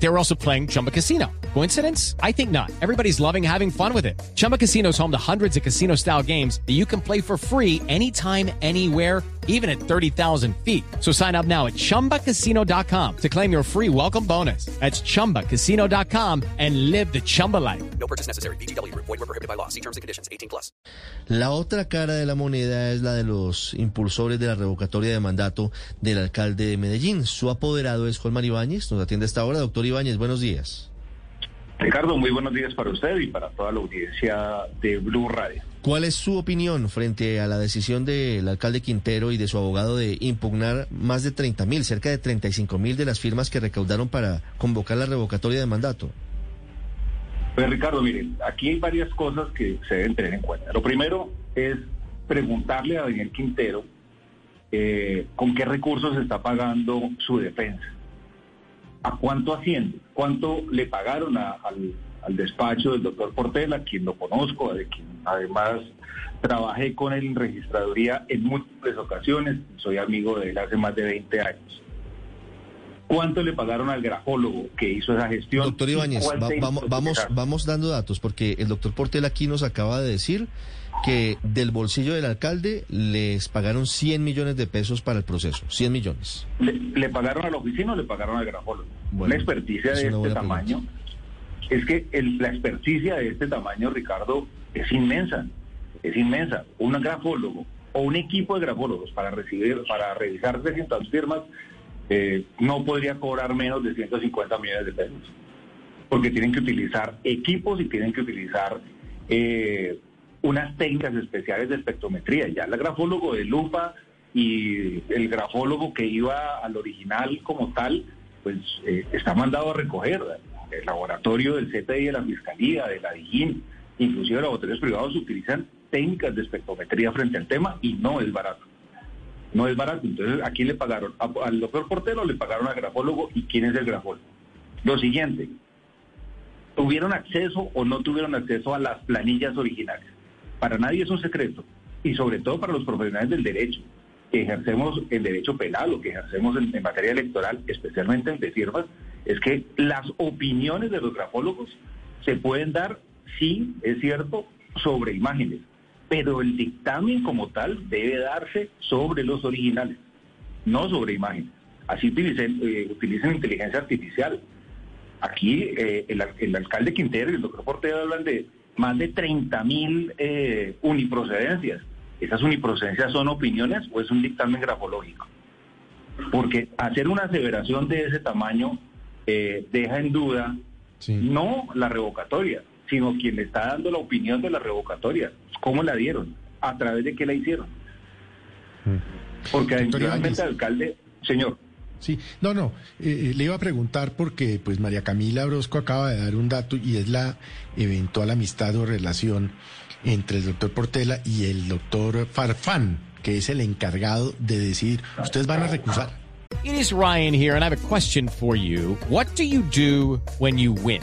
They were also playing Chumba Casino. Coincidence? I think not. Everybody's loving having fun with it. Chumba Casino is home to hundreds of casino style games that you can play for free anytime, anywhere, even at 30,000 feet. So sign up now at chumbacasino.com to claim your free welcome bonus. That's chumbacasino.com and live the Chumba life. No purchase necessary. BGW. Void were prohibited by law. See terms and conditions. 18 plus. La otra cara de la moneda es la de los impulsores de la revocatoria de mandato del alcalde de Medellín. Su apoderado es Juan Ibáñez. Nos atiende esta hora. Doctor Ibáñez, buenos días. Ricardo, muy buenos días para usted y para toda la audiencia de Blue Radio. ¿Cuál es su opinión frente a la decisión del alcalde Quintero y de su abogado de impugnar más de 30 mil, cerca de 35 mil de las firmas que recaudaron para convocar la revocatoria de mandato? Pues Ricardo, miren, aquí hay varias cosas que se deben tener en cuenta. Lo primero es preguntarle a Daniel Quintero eh, con qué recursos está pagando su defensa. ¿A cuánto asciende? ¿Cuánto le pagaron al, al despacho del doctor Portela, quien lo conozco, de quien además trabajé con él en registraduría en múltiples ocasiones, soy amigo de él hace más de 20 años? ¿Cuánto le pagaron al grafólogo que hizo esa gestión? Doctor ¿Y Ibáñez, va- vamos, vamos, vamos dando datos, porque el doctor Portela aquí nos acaba de decir que del bolsillo del alcalde les pagaron 100 millones de pesos para el proceso. 100 millones. ¿Le, le pagaron a la oficina o le pagaron al grafólogo? Bueno, una experticia de una este tamaño. Es que el- la experticia de este tamaño, Ricardo, es inmensa. Es inmensa. Un grafólogo o un equipo de grafólogos para recibir, para revisar 300 firmas, eh, no podría cobrar menos de 150 millones de pesos. Porque tienen que utilizar equipos y tienen que utilizar eh, unas técnicas especiales de espectrometría. Ya el grafólogo de lupa y el grafólogo que iba al original como tal, pues eh, está mandado a recoger. El laboratorio del CTI de la Fiscalía, de la DIGIN, inclusive laboratorios privados utilizan técnicas de espectrometría frente al tema y no es barato. No es barato. Entonces, ¿a quién le pagaron? ¿A- ¿Al doctor Portero le pagaron al grafólogo? ¿Y quién es el grafólogo? Lo siguiente, ¿tuvieron acceso o no tuvieron acceso a las planillas originales? Para nadie es un secreto. Y sobre todo para los profesionales del derecho, que ejercemos el derecho penal o que ejercemos en, en materia electoral, especialmente en de firmas, es que las opiniones de los grafólogos se pueden dar, sí, es cierto, sobre imágenes, pero el dictamen como tal debe darse sobre los originales, no sobre imágenes. Así utilicen, eh, utilicen inteligencia artificial. Aquí eh, el, al- el alcalde Quintero y el doctor Portero hablan de más de 30 mil eh, uniprocedencias. ¿Esas uniprocedencias son opiniones o es un dictamen grafológico? Porque hacer una aseveración de ese tamaño deja en duda no la revocatoria, sino quien le está dando la opinión de la revocatoria. ¿Cómo la dieron? ¿A través de qué la hicieron? Porque Doctor definitivamente Ibáñez. el alcalde, señor, Sí, no, no, eh, eh, le iba a preguntar porque pues María Camila Orozco acaba de dar un dato y es la eventual amistad o relación entre el doctor Portela y el doctor Farfán, que es el encargado de decir, ustedes van a recusar. It is Ryan here, and I have a question for you. What do you do when you win?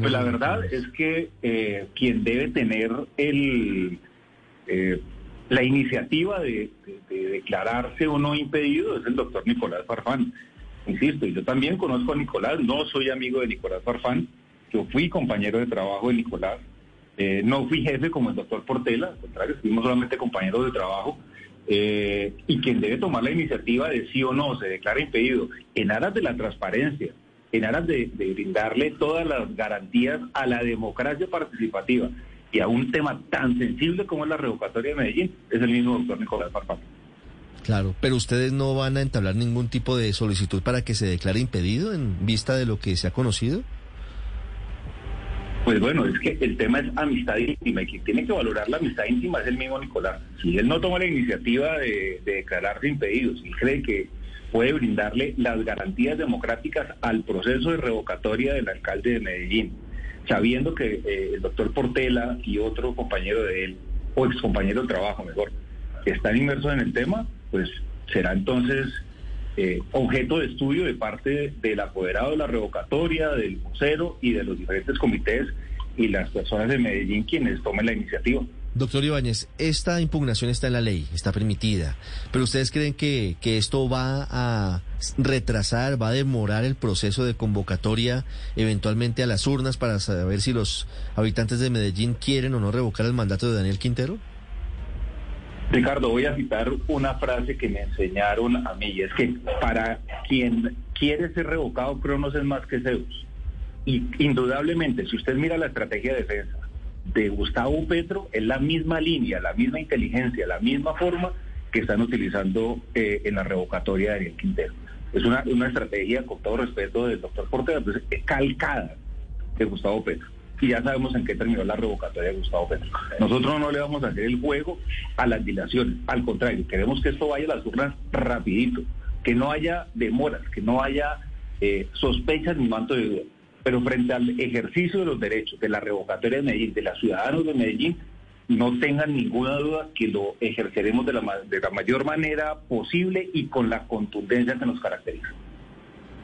Pues la verdad es que eh, quien debe tener el, eh, la iniciativa de, de- de declararse o no impedido es el doctor Nicolás Farfán. Insisto, y yo también conozco a Nicolás, no soy amigo de Nicolás Farfán, yo fui compañero de trabajo de Nicolás, eh, no fui jefe como el doctor Portela, al contrario, fuimos solamente compañeros de trabajo. eh, y quien debe tomar la iniciativa de sí o no se declara impedido en aras de la transparencia, en aras de, de brindarle todas las garantías a la democracia participativa y a un tema tan sensible como es la revocatoria de Medellín, es el mismo doctor Nicolás Farfán. Claro, pero ustedes no van a entablar ningún tipo de solicitud para que se declare impedido en vista de lo que se ha conocido. Pues bueno, es que el tema es amistad íntima y quien tiene que valorar la amistad íntima es el mismo Nicolás. Si él no toma la iniciativa de, de declararse impedido, si cree que puede brindarle las garantías democráticas al proceso de revocatoria del alcalde de Medellín, sabiendo que eh, el doctor Portela y otro compañero de él, o ex compañero de trabajo mejor, están inmersos en el tema, pues será entonces eh, objeto de estudio de parte del apoderado de la revocatoria, del vocero y de los diferentes comités y las personas de Medellín quienes tomen la iniciativa. Doctor Ibáñez, esta impugnación está en la ley, está permitida, pero ¿ustedes creen que, que esto va a retrasar, va a demorar el proceso de convocatoria eventualmente a las urnas para saber si los habitantes de Medellín quieren o no revocar el mandato de Daniel Quintero? Ricardo, voy a citar una frase que me enseñaron a mí, es que para quien quiere ser revocado, Cronos es más que Zeus. Y indudablemente, si usted mira la estrategia de defensa de Gustavo Petro, es la misma línea, la misma inteligencia, la misma forma que están utilizando eh, en la revocatoria de Daniel Quintero. Es una, una estrategia, con todo respeto, del doctor Portela, pues, calcada de Gustavo Petro y ya sabemos en qué terminó la revocatoria de Gustavo Petro. Nosotros no le vamos a hacer el juego a las dilaciones, al contrario, queremos que esto vaya a las urnas rapidito, que no haya demoras, que no haya eh, sospechas ni manto de duda. Pero frente al ejercicio de los derechos de la revocatoria de Medellín, de los ciudadanos de Medellín, no tengan ninguna duda que lo ejerceremos de la, de la mayor manera posible y con la contundencia que nos caracteriza.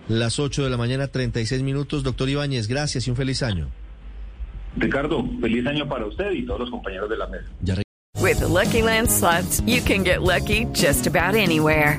Las 8 de la mañana, 36 minutos. Doctor Ibáñez, gracias y un feliz año. Ricardo, feliz año para usted y todos los compañeros de la mesa. With the Lucky Land slots, you can get lucky just about anywhere.